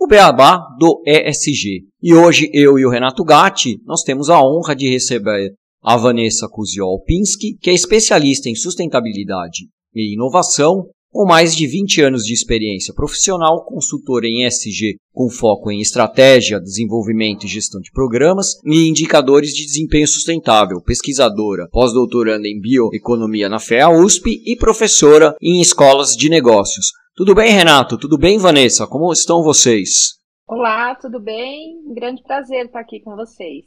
o Beabá do ESG. E hoje eu e o Renato Gatti, nós temos a honra de receber a Vanessa Kuziol-Pinsky, que é especialista em sustentabilidade e inovação com mais de 20 anos de experiência profissional, consultora em ESG com foco em estratégia, desenvolvimento e gestão de programas e indicadores de desempenho sustentável, pesquisadora, pós-doutoranda em bioeconomia na FEA USP e professora em escolas de negócios. Tudo bem, Renato? Tudo bem, Vanessa? Como estão vocês? Olá, tudo bem? Um grande prazer estar aqui com vocês.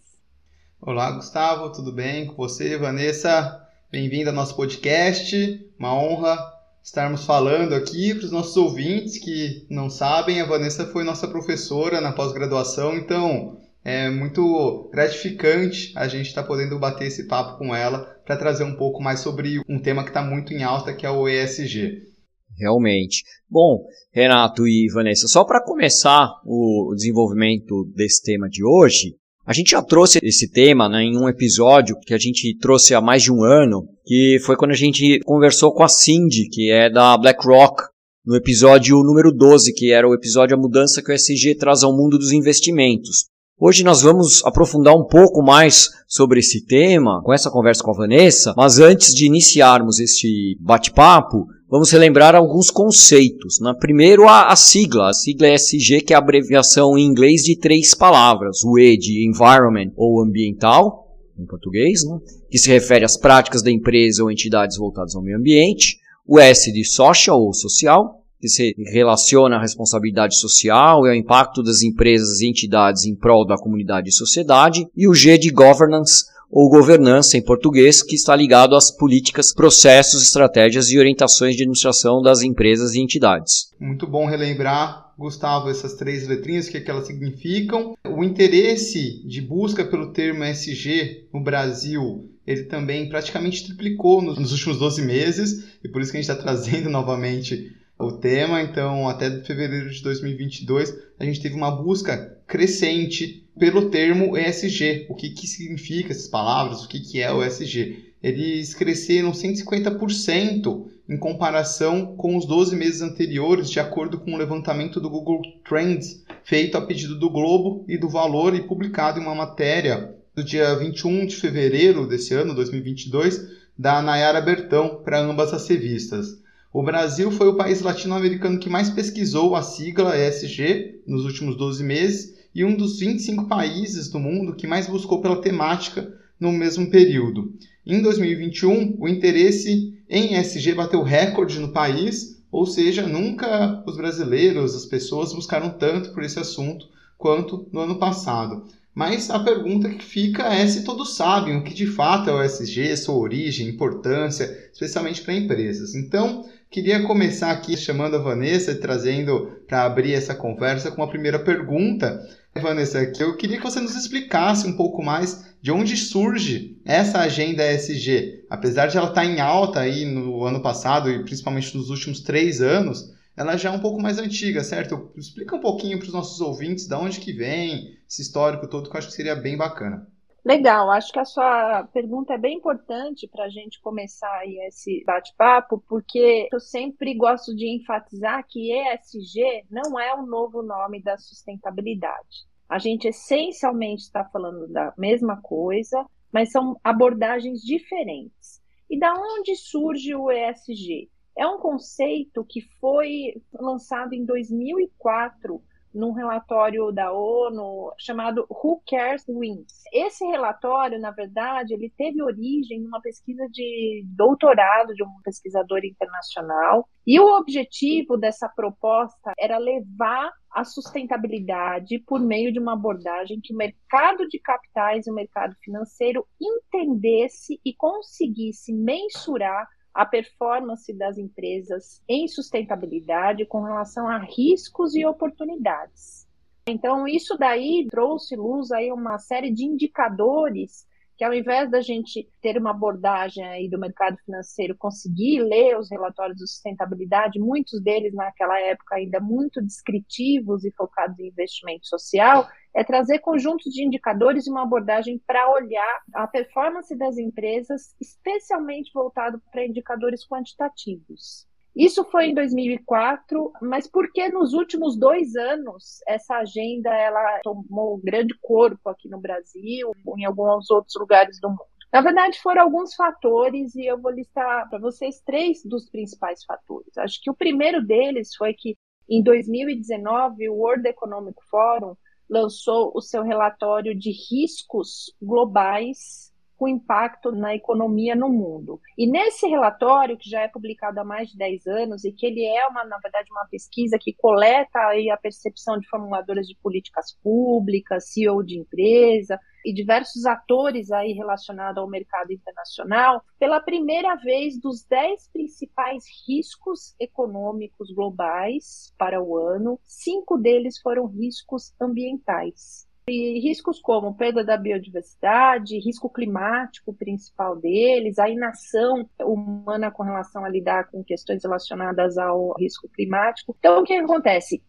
Olá, Gustavo, tudo bem com você, Vanessa? Bem-vindo ao nosso podcast. Uma honra estarmos falando aqui para os nossos ouvintes que não sabem, a Vanessa foi nossa professora na pós-graduação, então é muito gratificante a gente estar tá podendo bater esse papo com ela para trazer um pouco mais sobre um tema que está muito em alta, que é o ESG. Realmente. Bom, Renato e Vanessa, só para começar o desenvolvimento desse tema de hoje, a gente já trouxe esse tema né, em um episódio que a gente trouxe há mais de um ano, que foi quando a gente conversou com a Cindy, que é da BlackRock, no episódio número 12, que era o episódio A Mudança que o SG traz ao mundo dos investimentos. Hoje nós vamos aprofundar um pouco mais sobre esse tema, com essa conversa com a Vanessa, mas antes de iniciarmos este bate-papo, vamos relembrar alguns conceitos. Né? Primeiro, a, a, sigla. A sigla é SG, que é a abreviação em inglês de três palavras. O E de environment ou ambiental, em português, né? que se refere às práticas da empresa ou entidades voltadas ao meio ambiente. O S de social ou social, que se relaciona à responsabilidade social e ao impacto das empresas e entidades em prol da comunidade e sociedade. E o G de governance, ou governança em português, que está ligado às políticas, processos, estratégias e orientações de administração das empresas e entidades. Muito bom relembrar, Gustavo, essas três letrinhas, o que, é que elas significam. O interesse de busca pelo termo SG no Brasil ele também praticamente triplicou nos últimos 12 meses, e por isso que a gente está trazendo novamente o tema. Então, até fevereiro de 2022, a gente teve uma busca crescente pelo termo ESG. O que, que significa essas palavras? O que, que é o ESG? Eles cresceram 150% em comparação com os 12 meses anteriores, de acordo com o levantamento do Google Trends, feito a pedido do Globo e do Valor e publicado em uma matéria do dia 21 de fevereiro desse ano, 2022, da Nayara Bertão, para ambas as revistas. O Brasil foi o país latino-americano que mais pesquisou a sigla ESG nos últimos 12 meses e um dos 25 países do mundo que mais buscou pela temática no mesmo período. Em 2021, o interesse em ESG bateu recorde no país, ou seja, nunca os brasileiros, as pessoas buscaram tanto por esse assunto quanto no ano passado. Mas a pergunta que fica é se todos sabem o que de fato é o ESG, sua origem, importância, especialmente para empresas. Então, queria começar aqui chamando a Vanessa e trazendo para abrir essa conversa com uma primeira pergunta Vanessa, eu queria que você nos explicasse um pouco mais de onde surge essa agenda ESG. Apesar de ela estar em alta aí no ano passado e principalmente nos últimos três anos, ela já é um pouco mais antiga, certo? Explica um pouquinho para os nossos ouvintes de onde que vem esse histórico todo, que eu acho que seria bem bacana. Legal, acho que a sua pergunta é bem importante para a gente começar esse bate-papo, porque eu sempre gosto de enfatizar que ESG não é o novo nome da sustentabilidade. A gente essencialmente está falando da mesma coisa, mas são abordagens diferentes. E da onde surge o ESG? É um conceito que foi lançado em 2004 num relatório da ONU chamado Who Cares Wins. Esse relatório, na verdade, ele teve origem numa pesquisa de doutorado de um pesquisador internacional, e o objetivo dessa proposta era levar a sustentabilidade por meio de uma abordagem que o mercado de capitais e o mercado financeiro entendesse e conseguisse mensurar a performance das empresas em sustentabilidade com relação a riscos e oportunidades. Então, isso daí trouxe luz aí uma série de indicadores que ao invés da gente ter uma abordagem aí do mercado financeiro, conseguir ler os relatórios de sustentabilidade, muitos deles naquela época ainda muito descritivos e focados em investimento social, é trazer conjuntos de indicadores e uma abordagem para olhar a performance das empresas, especialmente voltado para indicadores quantitativos. Isso foi em 2004, mas porque nos últimos dois anos essa agenda ela tomou grande corpo aqui no Brasil, em alguns outros lugares do mundo? Na verdade, foram alguns fatores e eu vou listar para vocês três dos principais fatores. Acho que o primeiro deles foi que em 2019 o World Economic Forum lançou o seu relatório de riscos globais com impacto na economia no mundo. E nesse relatório, que já é publicado há mais de 10 anos, e que ele é, uma, na verdade, uma pesquisa que coleta aí a percepção de formuladoras de políticas públicas, CEO de empresa, e diversos atores aí relacionados ao mercado internacional, pela primeira vez dos 10 principais riscos econômicos globais para o ano, cinco deles foram riscos ambientais. E riscos como perda da biodiversidade, risco climático principal deles, a inação humana com relação a lidar com questões relacionadas ao risco climático. Então, o que acontece?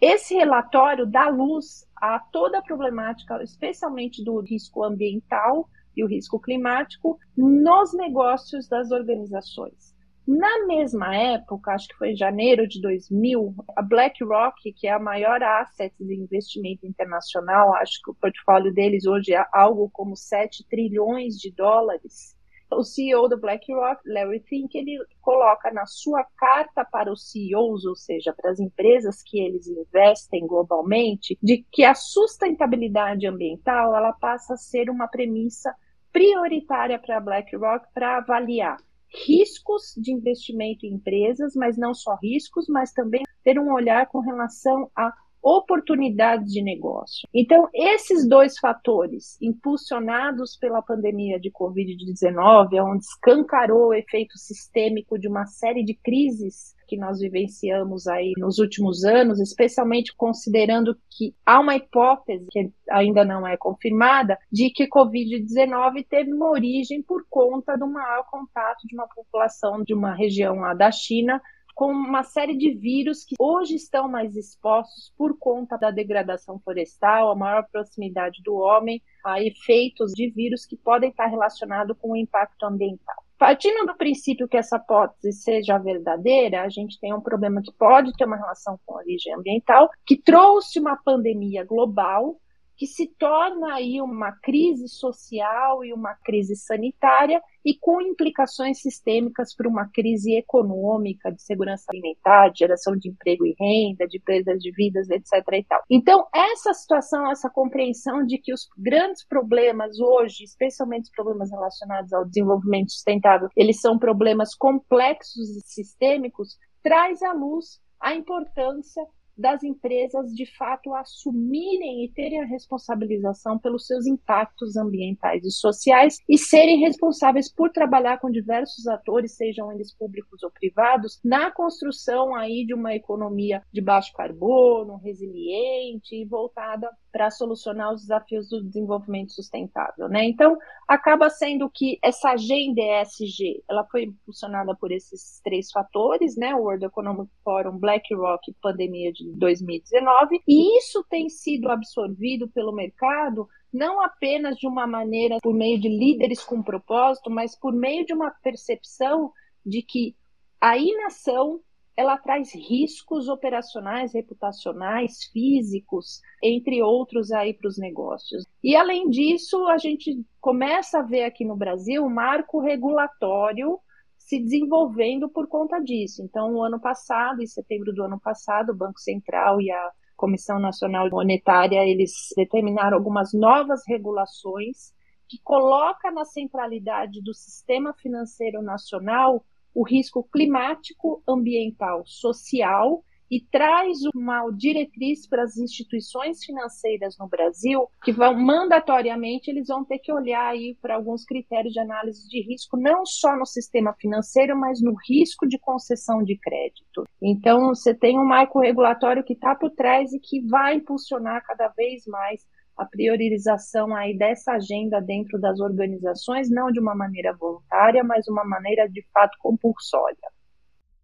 Esse relatório dá luz a toda a problemática, especialmente do risco ambiental e o risco climático, nos negócios das organizações. Na mesma época, acho que foi em janeiro de 2000, a BlackRock, que é a maior asset de investimento internacional, acho que o portfólio deles hoje é algo como 7 trilhões de dólares. O CEO da BlackRock, Larry Fink, ele coloca na sua carta para os CEOs, ou seja, para as empresas que eles investem globalmente, de que a sustentabilidade ambiental ela passa a ser uma premissa prioritária para a BlackRock para avaliar riscos de investimento em empresas, mas não só riscos, mas também ter um olhar com relação a oportunidades de negócio. Então, esses dois fatores, impulsionados pela pandemia de Covid-19, onde escancarou o efeito sistêmico de uma série de crises que nós vivenciamos aí nos últimos anos, especialmente considerando que há uma hipótese que ainda não é confirmada de que Covid-19 teve uma origem por conta do maior contato de uma população de uma região lá da China com uma série de vírus que hoje estão mais expostos por conta da degradação florestal, a maior proximidade do homem, a efeitos de vírus que podem estar relacionados com o impacto ambiental. Partindo do princípio que essa hipótese seja verdadeira, a gente tem um problema que pode ter uma relação com a origem ambiental, que trouxe uma pandemia global que se torna aí uma crise social e uma crise sanitária e com implicações sistêmicas para uma crise econômica, de segurança alimentar, de geração de emprego e renda, de perdas de vidas, etc. E tal. Então, essa situação, essa compreensão de que os grandes problemas hoje, especialmente os problemas relacionados ao desenvolvimento sustentável, eles são problemas complexos e sistêmicos, traz à luz a importância das empresas de fato assumirem e terem a responsabilização pelos seus impactos ambientais e sociais e serem responsáveis por trabalhar com diversos atores, sejam eles públicos ou privados, na construção aí de uma economia de baixo carbono, resiliente e voltada para solucionar os desafios do desenvolvimento sustentável, né? Então, acaba sendo que essa agenda ESG, ela foi impulsionada por esses três fatores, né? O World Economic Forum, BlackRock, pandemia de 2019, e isso tem sido absorvido pelo mercado não apenas de uma maneira por meio de líderes com propósito, mas por meio de uma percepção de que a inação ela traz riscos operacionais, reputacionais, físicos, entre outros aí para os negócios. E além disso, a gente começa a ver aqui no Brasil um marco regulatório se desenvolvendo por conta disso. Então, o ano passado, em setembro do ano passado, o Banco Central e a Comissão Nacional Monetária, eles determinaram algumas novas regulações que coloca na centralidade do sistema financeiro nacional o risco climático, ambiental, social e traz uma diretriz para as instituições financeiras no Brasil que vão mandatoriamente eles vão ter que olhar aí para alguns critérios de análise de risco, não só no sistema financeiro, mas no risco de concessão de crédito. Então, você tem um marco regulatório que está por trás e que vai impulsionar cada vez mais a priorização aí dessa agenda dentro das organizações, não de uma maneira voluntária, mas uma maneira de fato compulsória.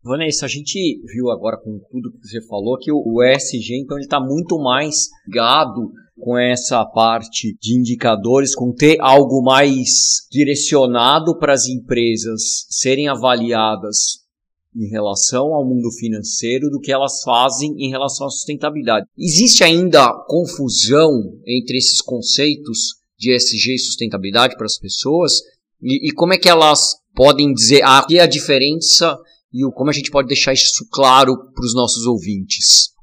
Vanessa, a gente viu agora com tudo que você falou que o ESG, então, ele está muito mais ligado com essa parte de indicadores, com ter algo mais direcionado para as empresas serem avaliadas em relação ao mundo financeiro do que elas fazem em relação à sustentabilidade. Existe ainda confusão entre esses conceitos de ESG e sustentabilidade para as pessoas? E, e como é que elas podem dizer ah, que é a diferença e como a gente pode deixar isso claro para os nossos ouvintes?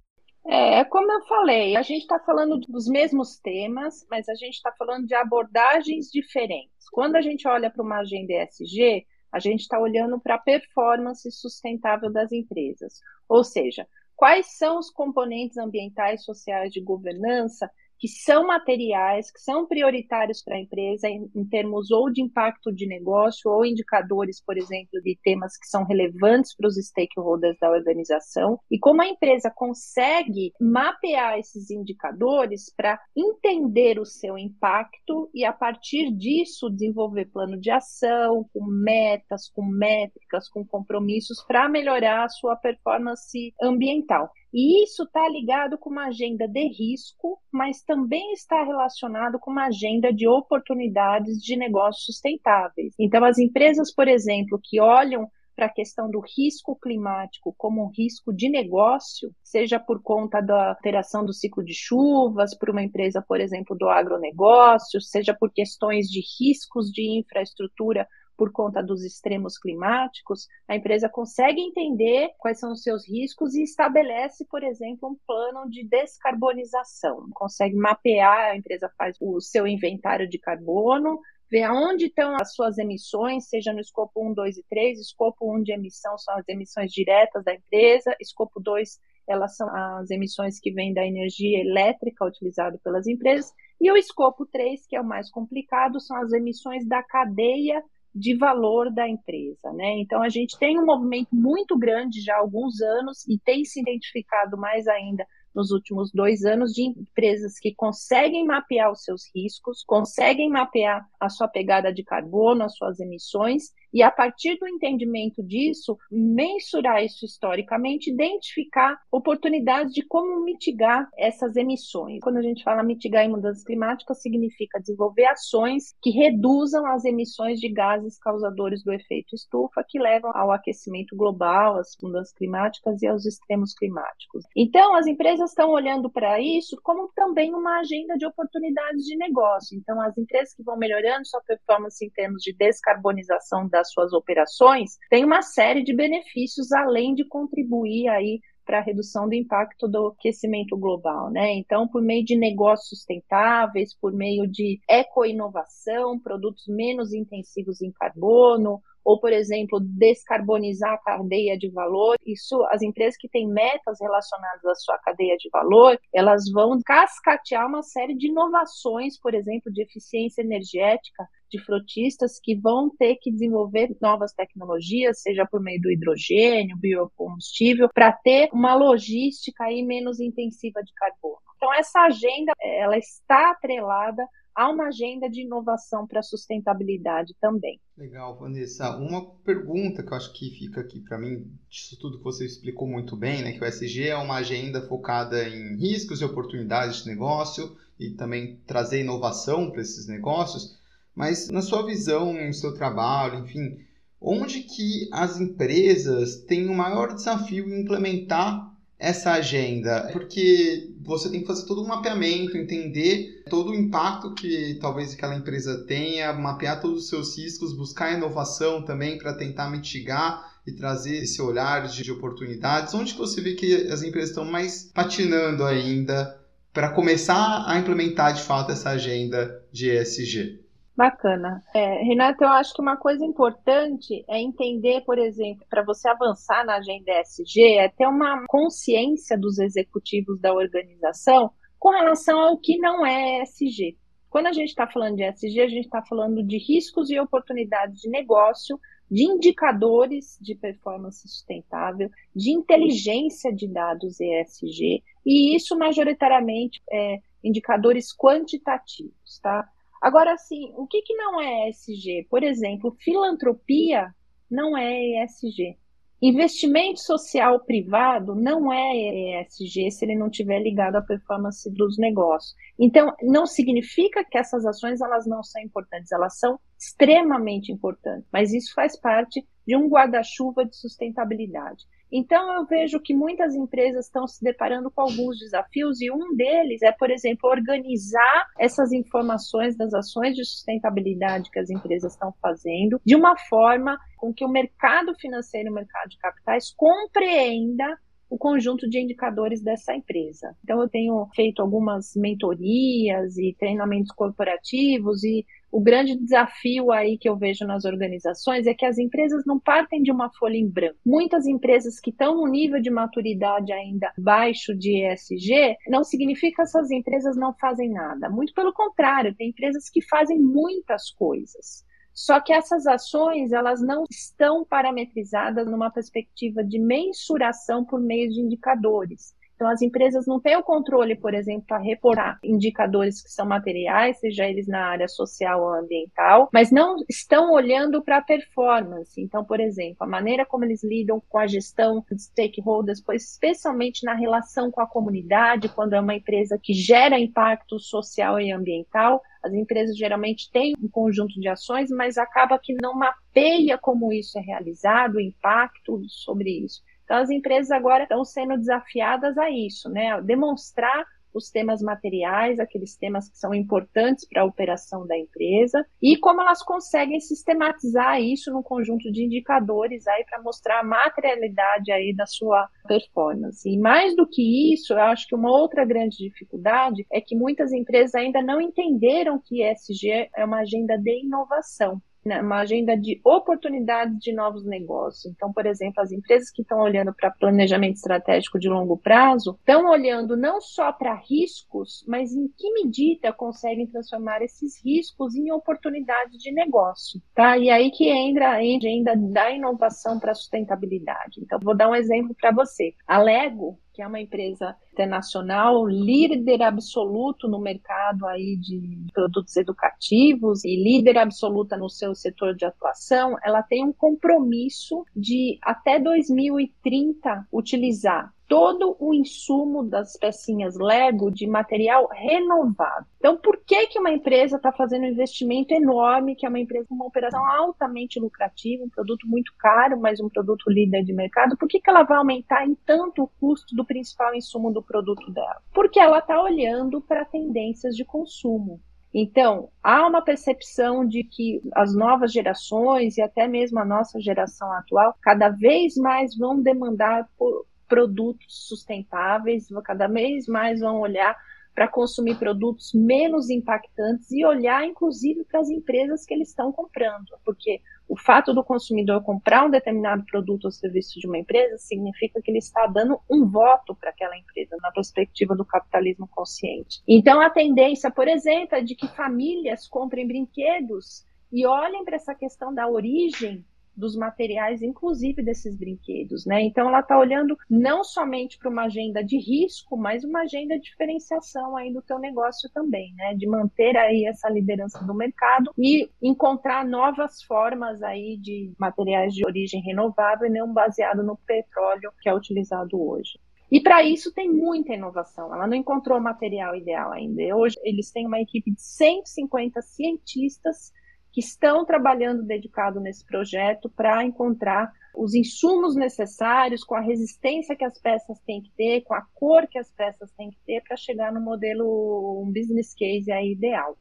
É, é, como eu falei, a gente está falando dos mesmos temas, mas a gente está falando de abordagens diferentes. Quando a gente olha para uma agenda ESG, a gente está olhando para a performance sustentável das empresas. Ou seja, quais são os componentes ambientais, sociais de governança que são materiais, que são prioritários para a empresa em, em, termos ou de impacto de negócio ou indicadores, por exemplo, de temas que são relevantes para os stakeholders da organização, e como a empresa consegue mapear esses indicadores para entender o seu impacto e, a partir disso, desenvolver plano de ação com metas, com métricas, com compromissos para melhorar a sua performance ambiental. E isso está ligado com uma agenda de risco, mas também está relacionado com uma agenda de oportunidades de negócios sustentáveis. Então, as empresas, por exemplo, que olham para a questão do risco climático como um risco de negócio, seja por conta da alteração do ciclo de chuvas, por uma empresa, por exemplo, do agronegócio, seja por questões de riscos de infraestrutura por conta dos extremos climáticos, a empresa consegue entender quais são os seus riscos e estabelece, por exemplo, um plano de descarbonização. Consegue mapear, a empresa faz o seu inventário de carbono, ver aonde estão as suas emissões, seja no escopo 1, 2 e 3. Escopo 1 de emissão são as emissões diretas da empresa, escopo 2 elas são as emissões que vêm da energia elétrica utilizada pelas empresas, e o escopo 3, que é o mais complicado, são as emissões da cadeia de valor da empresa, né? Então a gente tem um movimento muito grande já há alguns anos e tem se identificado mais ainda nos últimos dois anos de empresas que conseguem mapear os seus riscos, conseguem mapear a sua pegada de carbono, as suas emissões e a partir do entendimento disso, mensurar isso historicamente, identificar oportunidades de como mitigar essas emissões. Quando a gente fala mitigar em mudanças climáticas, significa desenvolver ações que reduzam as emissões de gases causadores do efeito estufa, que levam ao aquecimento global, às mudanças climáticas e aos extremos climáticos. Então, as empresas estão olhando para isso como também uma agenda de oportunidades de negócio. Então, as empresas que vão melhorando sua performance em termos de descarbonização da das suas operações, tem uma série de benefícios além de contribuir aí para a redução do impacto do aquecimento global, né? Então, por meio de negócios sustentáveis, por meio de ecoinovação, produtos menos intensivos em carbono, ou, por exemplo, descarbonizar a cadeia de valor. Isso, as empresas que têm metas relacionadas à sua cadeia de valor, elas vão cascatear uma série de inovações, por exemplo, de eficiência energética de frotistas que vão ter que desenvolver novas tecnologias, seja por meio do hidrogênio, biocombustível, para ter uma logística aí menos intensiva de carbono. Então essa agenda, ela está atrelada há uma agenda de inovação para sustentabilidade também. Legal, Vanessa. Uma pergunta que eu acho que fica aqui para mim, disso tudo que você explicou muito bem, né, que o SG é uma agenda focada em riscos e oportunidades de negócio e também trazer inovação para esses negócios, mas na sua visão, no seu trabalho, enfim, onde que as empresas têm o maior desafio em implementar essa agenda? Porque você tem que fazer todo um mapeamento, entender todo o impacto que talvez aquela empresa tenha, mapear todos os seus riscos, buscar inovação também para tentar mitigar e trazer esse olhar de oportunidades. Onde você vê que as empresas estão mais patinando ainda para começar a implementar de fato essa agenda de ESG? Bacana. É, Renato, eu acho que uma coisa importante é entender, por exemplo, para você avançar na agenda ESG, é ter uma consciência dos executivos da organização com relação ao que não é ESG. Quando a gente está falando de ESG, a gente está falando de riscos e oportunidades de negócio, de indicadores de performance sustentável, de inteligência de dados ESG, e isso majoritariamente é indicadores quantitativos, tá? Agora, assim, o que, que não é ESG? Por exemplo, filantropia não é ESG. Investimento social privado não é ESG se ele não tiver ligado à performance dos negócios. Então, não significa que essas ações elas não são importantes, elas são extremamente importantes, mas isso faz parte de um guarda-chuva de sustentabilidade. Então, eu vejo que muitas empresas estão se deparando com alguns desafios, e um deles é, por exemplo, organizar essas informações das ações de sustentabilidade que as empresas estão fazendo de uma forma com que o mercado financeiro e o mercado de capitais compreenda o conjunto de indicadores dessa empresa. Então, eu tenho feito algumas mentorias e treinamentos corporativos e o grande desafio aí que eu vejo nas organizações é que as empresas não partem de uma folha em branco. Muitas empresas que estão no nível de maturidade ainda baixo de ESG, não significa que essas empresas não fazem nada. Muito pelo contrário, tem empresas que fazem muitas coisas. Só que essas ações, elas não estão parametrizadas numa perspectiva de mensuração por meio de indicadores. Então, as empresas não têm o controle, por exemplo, para reportar indicadores que são materiais, seja eles na área social ou ambiental, mas não estão olhando para a performance. Então, por exemplo, a maneira como eles lidam com a gestão de stakeholders, pois especialmente na relação com a comunidade, quando é uma empresa que gera impacto social e ambiental, as empresas geralmente têm um conjunto de ações, mas acaba que não mapeia como isso é realizado, o impacto sobre isso. Então, as empresas agora estão sendo desafiadas a isso, né? Demonstrar os temas materiais, aqueles temas que são importantes para a operação da empresa, e como elas conseguem sistematizar isso num conjunto de indicadores aí para mostrar a materialidade aí da sua performance. E mais do que isso, eu acho que uma outra grande dificuldade é que muitas empresas ainda não entenderam que ESG é uma agenda de inovação. Né, uma agenda de oportunidades de novos negócios. Então, por exemplo, as empresas que estão olhando para planejamento estratégico de longo prazo estão olhando não só para riscos, mas em que medida conseguem transformar esses riscos em oportunidades de negócio, tá? E aí que entra a agenda da inovação para sustentabilidade. Então, vou dar um exemplo para você. A Lego que é uma empresa internacional, líder absoluto no mercado aí de produtos educativos e líder absoluta no seu setor de atuação, ela tem um compromisso de até 2030 utilizar todo o insumo das pecinhas Lego de material renovado. Então, por que, que uma empresa está fazendo um investimento enorme, que é uma empresa com uma operação altamente lucrativa, um produto muito caro, mas um produto líder de mercado, por que, que ela vai aumentar em tanto o custo do principal insumo do produto dela? Porque ela está olhando para tendências de consumo. Então, há uma percepção de que as novas gerações e até mesmo a nossa geração atual cada vez mais vão demandar por produtos sustentáveis, cada vez mais vão olhar para consumir produtos menos impactantes e olhar, inclusive, para as empresas que eles estão comprando, porque o fato do consumidor comprar um determinado produto ou serviço de uma empresa significa que ele está dando um voto para aquela empresa, na perspectiva do capitalismo consciente. Então, a tendência, por exemplo, é de que famílias comprem brinquedos e olhem para essa questão da origem dos materiais, inclusive desses brinquedos, né? Então ela está olhando não somente para uma agenda de risco, mas uma agenda de diferenciação aí do teu negócio também, né? De manter aí essa liderança do mercado e encontrar novas formas aí de materiais de origem renovável e não baseado no petróleo que é utilizado hoje. E para isso tem muita inovação. Ela não encontrou o material ideal ainda. Hoje eles têm uma equipe de 150 cientistas que estão trabalhando dedicado nesse projeto para encontrar os insumos necessários, com a resistência que as peças têm que ter, com a cor que as peças têm que ter, para chegar no modelo, um business case aí ideal.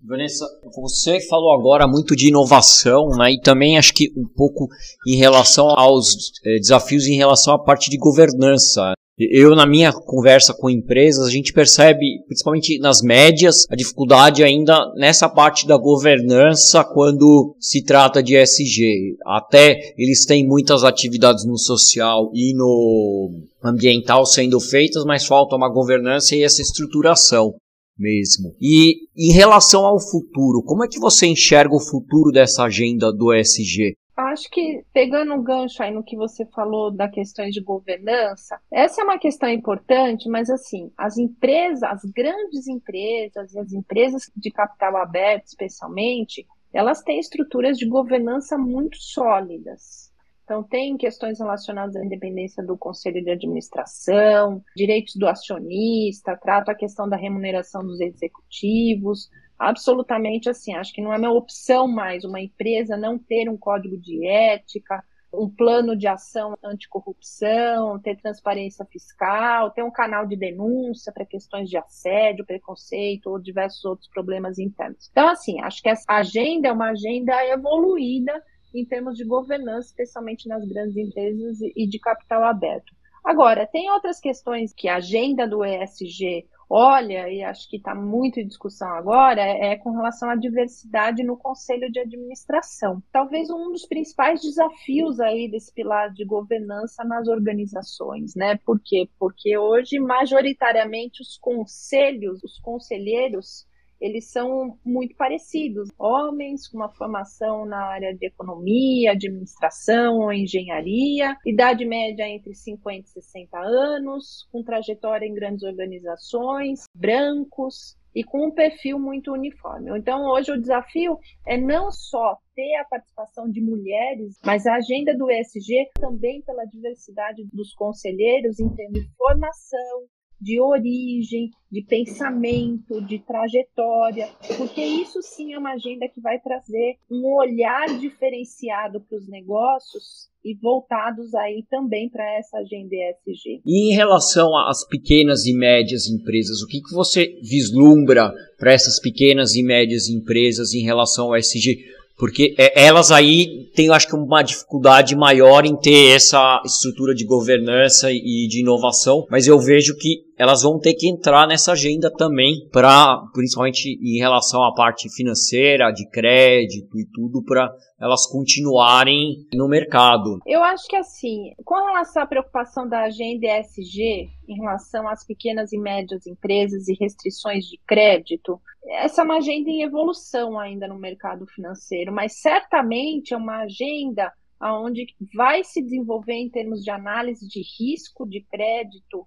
Vanessa, você falou agora muito de inovação, né, e também acho que um pouco em relação aos eh, desafios em relação à parte de governança. Eu, na minha conversa com empresas, a gente percebe, principalmente nas médias, a dificuldade ainda nessa parte da governança quando se trata de SG. Até eles têm muitas atividades no social e no ambiental sendo feitas, mas falta uma governança e essa estruturação mesmo. E em relação ao futuro, como é que você enxerga o futuro dessa agenda do ESG? Acho que pegando um gancho aí no que você falou da questões de governança, essa é uma questão importante, mas assim, as empresas, as grandes empresas e as empresas de capital aberto, especialmente, elas têm estruturas de governança muito sólidas. Então, tem questões relacionadas à independência do conselho de administração, direitos do acionista, trata a questão da remuneração dos executivos, absolutamente assim. Acho que não é uma opção mais uma empresa não ter um código de ética, um plano de ação anticorrupção, ter transparência fiscal, ter um canal de denúncia para questões de assédio, preconceito ou diversos outros problemas internos. Então, assim, acho que essa agenda é uma agenda evoluída em termos de governança, especialmente nas grandes empresas e de capital aberto. Agora, tem outras questões que a agenda do ESG olha, e acho que está muito em discussão agora, é, com relação à diversidade no conselho de administração. Talvez um dos principais desafios aí desse pilar de governança nas organizações, né? Por quê? Porque hoje, majoritariamente, os conselhos, os conselheiros, eles são muito parecidos. Homens com uma formação na área de economia, administração ou engenharia, idade média entre 50 e 60 anos, com trajetória em grandes organizações, brancos, e com um perfil muito uniforme. Então, hoje o desafio é não só ter a participação de mulheres, mas a agenda do ESG também pela diversidade dos conselheiros em termos de formação, de origem, de pensamento, de trajetória, porque isso sim é uma agenda que vai trazer um olhar diferenciado para os negócios e voltados aí também para essa agenda ESG. E em relação às pequenas e médias empresas, o que, que você vislumbra para essas pequenas e médias empresas em relação ao ESG? Porque é, elas aí têm, acho que, uma dificuldade maior em ter essa estrutura de governança e de inovação, mas eu vejo que elas vão ter que entrar nessa agenda também, para principalmente em relação à parte financeira, de crédito e tudo, para elas continuarem no mercado. Eu acho que assim, com relação à preocupação da agenda ESG em relação às pequenas e médias empresas e restrições de crédito, essa é uma agenda em evolução ainda no mercado financeiro, mas certamente é uma agenda onde vai se desenvolver em termos de análise de risco de crédito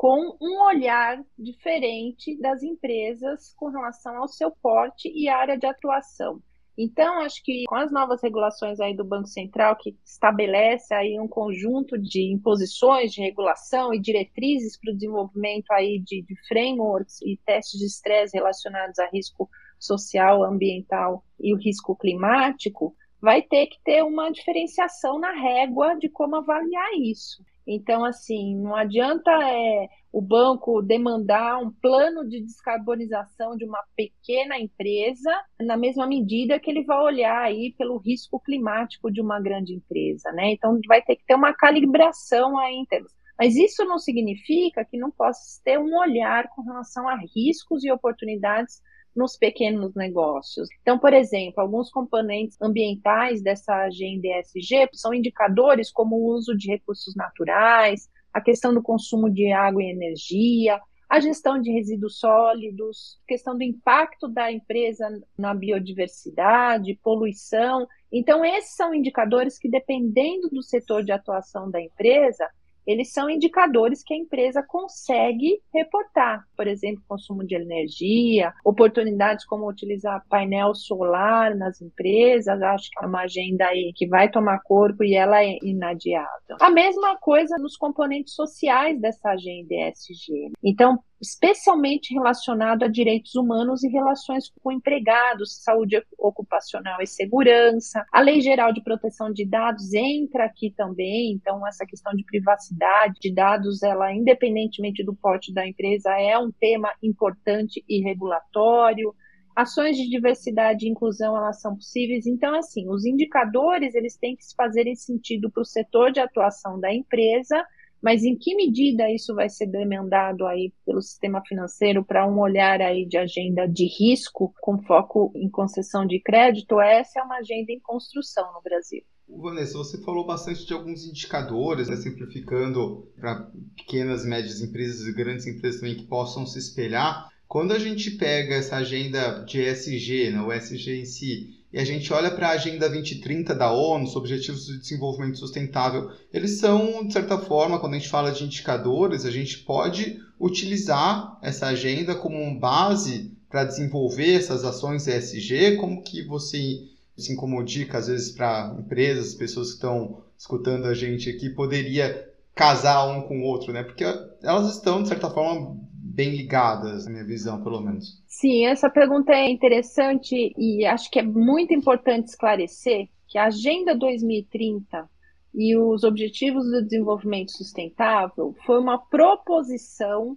com um olhar diferente das empresas com relação ao seu porte e área de atuação. Então, acho que com as novas regulações aí do Banco Central, que estabelece aí um conjunto de imposições de regulação e diretrizes para o desenvolvimento aí de, de frameworks e testes de estresse relacionados a risco social, ambiental e o risco climático, vai ter que ter uma diferenciação na régua de como avaliar isso. Então, assim, não adianta é, o banco demandar um plano de descarbonização de uma pequena empresa na mesma medida que ele vai olhar aí pelo risco climático de uma grande empresa, né? Então, vai ter que ter uma calibração aí em termos. Mas isso não significa que não possa ter um olhar com relação a riscos e oportunidades nos pequenos negócios. Então, por exemplo, alguns componentes ambientais dessa agenda ESG são indicadores como o uso de recursos naturais, a questão do consumo de água e energia, a gestão de resíduos sólidos, questão do impacto da empresa na biodiversidade, poluição. Então, esses são indicadores que, dependendo do setor de atuação da empresa, eles são indicadores que a empresa consegue reportar. Por exemplo, consumo de energia, oportunidades como utilizar painel solar nas empresas, acho que é uma agenda aí que vai tomar corpo e ela é inadiável. A mesma coisa nos componentes sociais dessa agenda ESG. Então, especialmente relacionado a direitos humanos e relações com empregados, saúde ocupacional e segurança. A Lei Geral de Proteção de Dados entra aqui também, então essa questão de privacidade de dados, ela independentemente do porte da empresa é um tema importante e regulatório. Ações de diversidade e inclusão elas são possíveis. Então, assim, os indicadores eles têm que se fazer em sentido para o setor de atuação da empresa, mas em que medida isso vai ser demandado aí pelo sistema financeiro para um olhar aí de agenda de risco com foco em concessão de crédito? Essa é uma agenda em construção no Brasil. Vanessa, você falou bastante de alguns indicadores, né, simplificando para pequenas médias empresas e grandes empresas também que possam se espelhar. Quando a gente pega essa agenda de ESG, né, o ESG em si, e a gente olha para a Agenda 2030 da ONU, os Objetivos de Desenvolvimento Sustentável, eles são, de certa forma, quando a gente fala de indicadores, a gente pode utilizar essa agenda como base para desenvolver essas ações ESG, como que você, assim como dica, às vezes, para empresas, pessoas que estão escutando a gente aqui, poderia casar um com o outro, né? Porque elas estão, de certa forma, bem ligadas, na minha visão, pelo menos. Sim, essa pergunta é interessante e acho que é muito importante esclarecer que a Agenda 2030 e os Objetivos do Desenvolvimento Sustentável foi uma proposição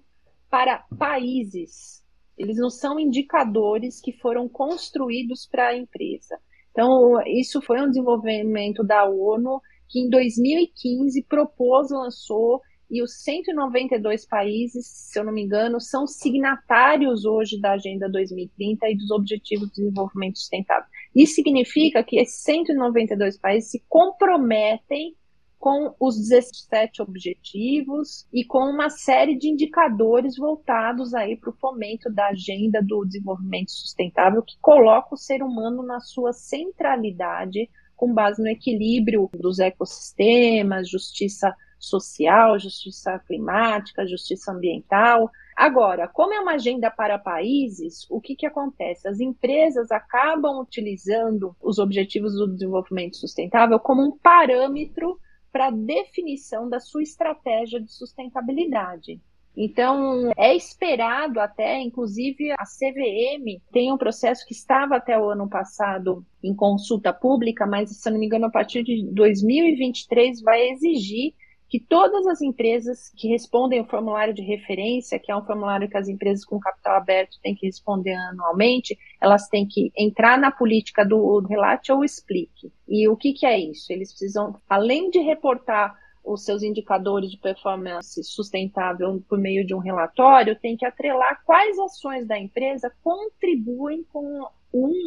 para países. Eles não são indicadores que foram construídos para a empresa. Então, isso foi um desenvolvimento da ONU que em 2015 propôs, lançou e os 192 países, se eu não me engano, são signatários hoje da Agenda 2030 e dos Objetivos de Desenvolvimento Sustentável. Isso significa que esses 192 países se comprometem com os 17 objetivos e com uma série de indicadores voltados aí para o fomento da agenda do desenvolvimento sustentável que coloca o ser humano na sua centralidade com base no equilíbrio dos ecossistemas, justiça social, justiça climática, justiça ambiental. Agora, como é uma agenda para países, o que, que acontece? As empresas acabam utilizando os Objetivos do Desenvolvimento Sustentável como um parâmetro para definição da sua estratégia de sustentabilidade. Então, é esperado até, inclusive a CVM tem um processo que estava até o ano passado em consulta pública, mas, se não me engano, a partir de 2023 vai exigir que todas as empresas que respondem o formulário de referência, que é um formulário que as empresas com capital aberto têm que responder anualmente, elas têm que entrar na política do relate ou explique. E o que, que é isso? Eles precisam, além de reportar os seus indicadores de performance sustentável por meio de um relatório, tem que atrelar quais ações da empresa contribuem com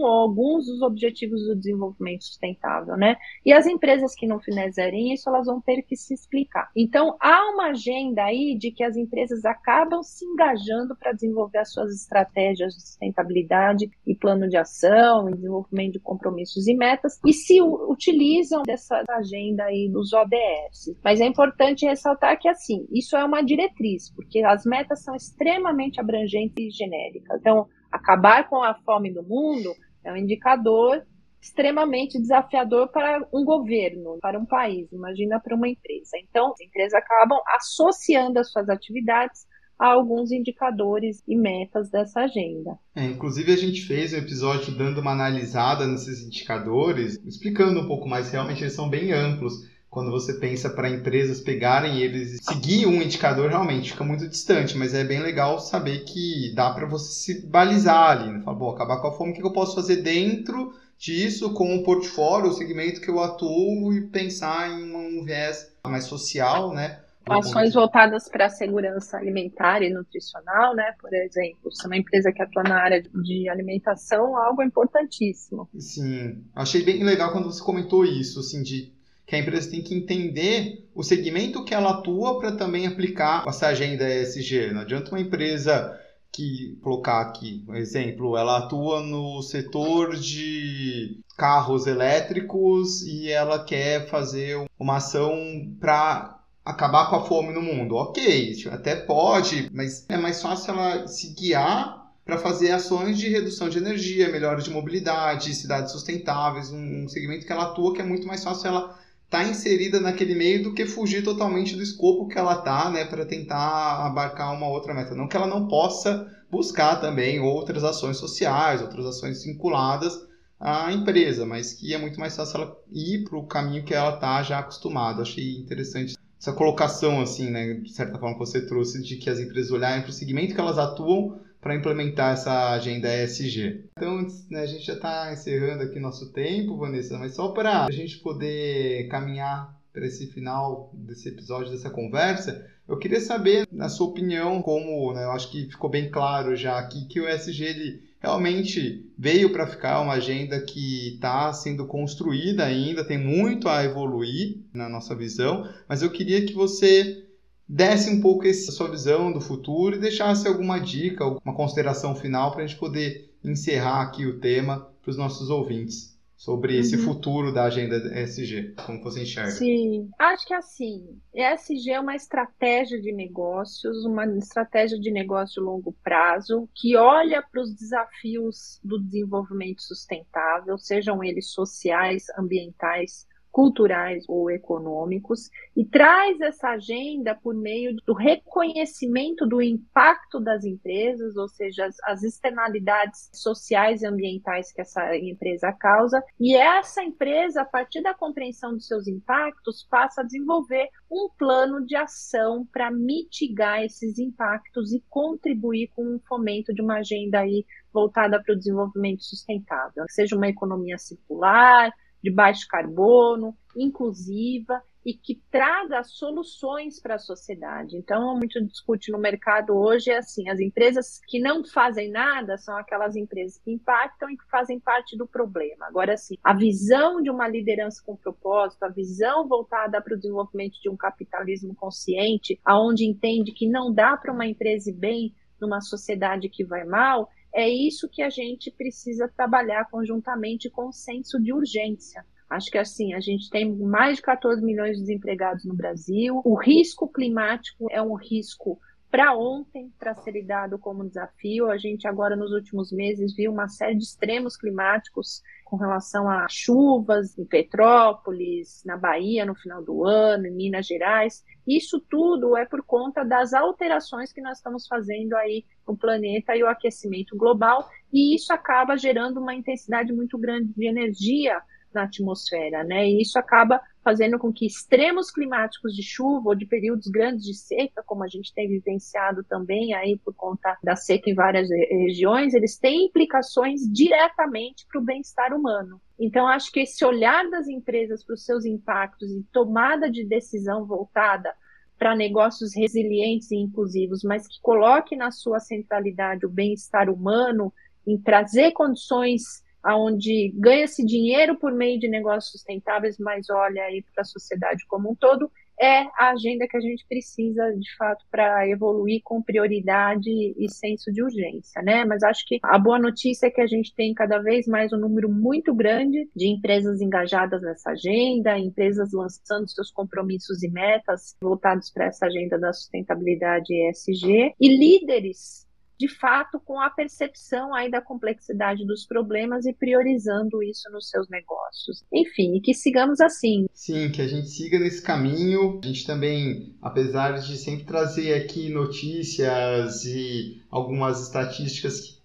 ou alguns dos objetivos do desenvolvimento sustentável, né? E as empresas que não fizerem isso, elas vão ter que se explicar. Então, há uma agenda aí de que as empresas acabam se engajando para desenvolver as suas estratégias de sustentabilidade e plano de ação, e desenvolvimento de compromissos e metas, e se utilizam dessa agenda aí dos ODS. Mas é importante ressaltar que, assim, isso é uma diretriz, porque as metas são extremamente abrangentes e genéricas. Então, acabar com a fome do mundo é um indicador extremamente desafiador para um governo, para um país, imagina para uma empresa. Então, as empresas acabam associando as suas atividades a alguns indicadores e metas dessa agenda. É, inclusive, a gente fez um episódio dando uma analisada nesses indicadores, explicando um pouco mais, realmente eles são bem amplos quando você pensa para empresas pegarem eles seguir um indicador realmente fica muito distante, mas é bem legal saber que dá para você se balizar ali, né? Fala, bom, acabar com a fome, o que eu posso fazer dentro disso com o portfólio, o segmento que eu atuo e pensar em um viés mais social, né? Ações voltadas para a segurança alimentar e nutricional, né? Por exemplo, se é uma empresa que atua na área de alimentação, algo importantíssimo. Sim, achei bem legal quando você comentou isso, assim, de que a empresa tem que entender o segmento que ela atua para também aplicar essa agenda ESG. Não adianta uma empresa que colocar aqui um exemplo, ela atua no setor de carros elétricos e ela quer fazer uma ação para acabar com a fome no mundo. Ok, até pode, mas é mais fácil ela se guiar para fazer ações de redução de energia, melhora de mobilidade, cidades sustentáveis, um segmento que ela atua que é muito mais fácil ela tá inserida naquele meio do que fugir totalmente do escopo que ela tá, né, para tentar abarcar uma outra meta. Não que ela não possa buscar também outras ações sociais, outras ações vinculadas à empresa, mas que é muito mais fácil ela ir para o caminho que ela tá já acostumada. Achei interessante essa colocação assim, né, de certa forma que você trouxe de que as empresas olharem para o segmento que elas atuam para implementar essa agenda ESG. Então, né, a gente já está encerrando aqui nosso tempo, Vanessa, mas só para a gente poder caminhar para esse final desse episódio, dessa conversa, eu queria saber, na sua opinião, como né, eu acho que ficou bem claro já aqui, que o SG ele realmente veio para ficar uma agenda que está sendo construída ainda, tem muito a evoluir na nossa visão, mas eu queria que você desse um pouco essa sua visão do futuro e deixasse alguma dica, alguma consideração final para a gente poder encerrar aqui o tema para os nossos ouvintes sobre uhum. esse futuro da agenda ESG, como você enxerga? Sim, acho que assim, ESG é uma estratégia de negócios, uma estratégia de negócio de longo prazo, que olha para os desafios do desenvolvimento sustentável, sejam eles sociais, ambientais culturais ou econômicos e traz essa agenda por meio do reconhecimento do impacto das empresas, ou seja, as, as externalidades sociais e ambientais que essa empresa causa, e essa empresa, a partir da compreensão dos seus impactos, passa a desenvolver um plano de ação para mitigar esses impactos e contribuir com o fomento de uma agenda aí voltada para o desenvolvimento sustentável, seja uma economia circular, de baixo carbono, inclusiva e que traga soluções para a sociedade. Então, muito discute no mercado hoje é assim, as empresas que não fazem nada são aquelas empresas que impactam e que fazem parte do problema. Agora, assim, a visão de uma liderança com propósito, a visão voltada para o desenvolvimento de um capitalismo consciente, aonde entende que não dá para uma empresa ir bem numa sociedade que vai mal, é isso que a gente precisa trabalhar conjuntamente com o senso de urgência. Acho que assim, a gente tem mais de 14 milhões de desempregados no Brasil. O risco climático é um risco para ontem para ser lidado como desafio. A gente agora nos últimos meses viu uma série de extremos climáticos com relação a chuvas em Petrópolis, na Bahia no final do ano, em Minas Gerais. Isso tudo é por conta das alterações que nós estamos fazendo aí no planeta e o aquecimento global, e isso acaba gerando uma intensidade muito grande de energia na atmosfera, né? E isso acaba fazendo com que extremos climáticos de chuva ou de períodos grandes de seca, como a gente tem vivenciado também aí por conta da seca em várias regiões, eles têm implicações diretamente para o bem-estar humano. Então, acho que esse olhar das empresas para os seus impactos e tomada de decisão voltada para negócios resilientes e inclusivos, mas que coloque na sua centralidade o bem-estar humano, em trazer condições onde ganha-se dinheiro por meio de negócios sustentáveis, mas olha aí para a sociedade como um todo, é a agenda que a gente precisa, de fato, para evoluir com prioridade e senso de urgência, né? Mas acho que a boa notícia é que a gente tem cada vez mais um número muito grande de empresas engajadas nessa agenda, empresas lançando seus compromissos e metas voltados para essa agenda da sustentabilidade ESG e líderes de fato, com a percepção aí da complexidade dos problemas e priorizando isso nos seus negócios. Enfim, que sigamos assim. Sim, que a gente siga nesse caminho. A gente também, apesar de sempre trazer aqui notícias e algumas estatísticas que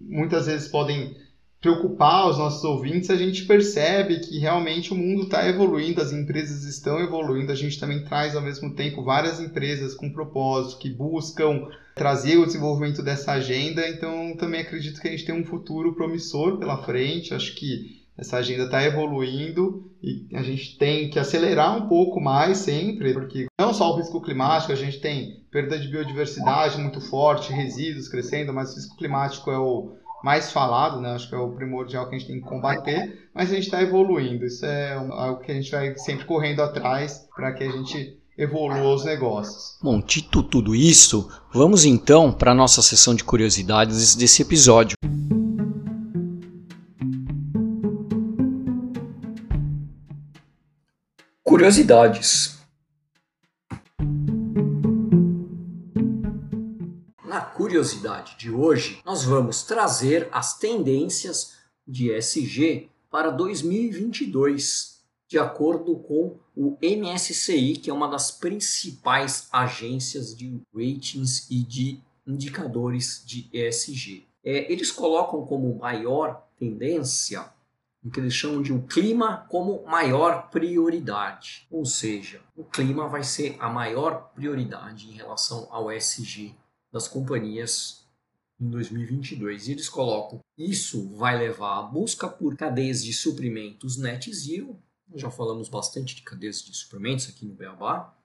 muitas vezes podem preocupar os nossos ouvintes, a gente percebe que realmente o mundo está evoluindo, as empresas estão evoluindo, a gente também traz ao mesmo tempo várias empresas com propósito, que buscam trazer o desenvolvimento dessa agenda, então também acredito que a gente tem um futuro promissor pela frente, acho que essa agenda está evoluindo e a gente tem que acelerar um pouco mais sempre, porque não só o risco climático, a gente tem perda de biodiversidade muito forte, resíduos crescendo, mas o risco climático é o mais falado, né? Acho que é o primordial que a gente tem que combater, mas a gente está evoluindo. Isso é algo que a gente vai sempre correndo atrás para que a gente evolua os negócios. Bom, dito tudo isso, vamos então para a nossa sessão de curiosidades desse episódio. Curiosidades. curiosidade de hoje, nós vamos trazer as tendências de SG para 2022, de acordo com o MSCI, que é uma das principais agências de ratings e de indicadores de ESG. É, eles colocam como maior tendência o que eles chamam de o clima como maior prioridade. Ou seja, o clima vai ser a maior prioridade em relação ao ESG das companhias em 2022. E eles colocam isso vai levar à busca por cadeias de suprimentos net zero, já falamos bastante de cadeias de suplementos aqui no Beabá,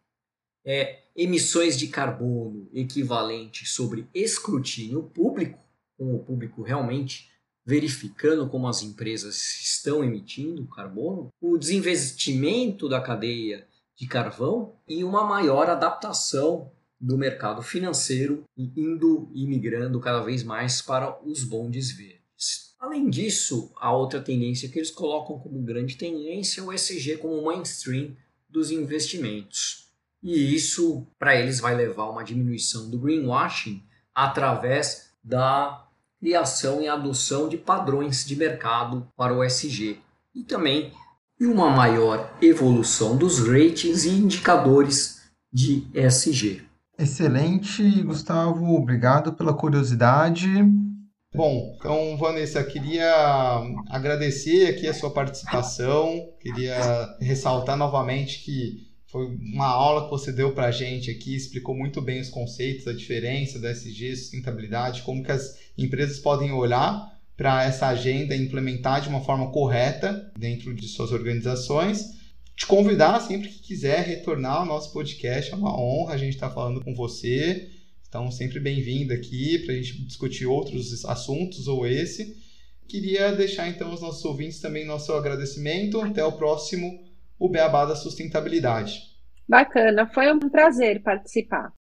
é, emissões de carbono equivalente sobre escrutínio público, com o público realmente verificando como as empresas estão emitindo carbono, o desinvestimento da cadeia de carvão e uma maior adaptação do mercado financeiro indo e migrando cada vez mais para os bondes verdes. Além disso, a outra tendência que eles colocam como grande tendência é o ESG como mainstream dos investimentos. E isso, para eles, vai levar a uma diminuição do greenwashing através da criação e adoção de padrões de mercado para o ESG e também uma maior evolução dos ratings e indicadores de ESG. Excelente, Gustavo. Obrigado pela curiosidade. Bom, então, Vanessa, queria agradecer aqui a sua participação, queria ressaltar novamente que foi uma aula que você deu para a gente aqui, explicou muito bem os conceitos, a diferença da SG, sustentabilidade, como que as empresas podem olhar para essa agenda e implementar de uma forma correta dentro de suas organizações. Te convidar sempre que quiser retornar ao nosso podcast, é uma honra a gente estar tá falando com você. Então, sempre bem-vindo aqui para a gente discutir outros assuntos ou esse. Queria deixar então os nossos ouvintes também nosso agradecimento. Até o próximo, o Beabá da Sustentabilidade. Bacana, foi um prazer participar.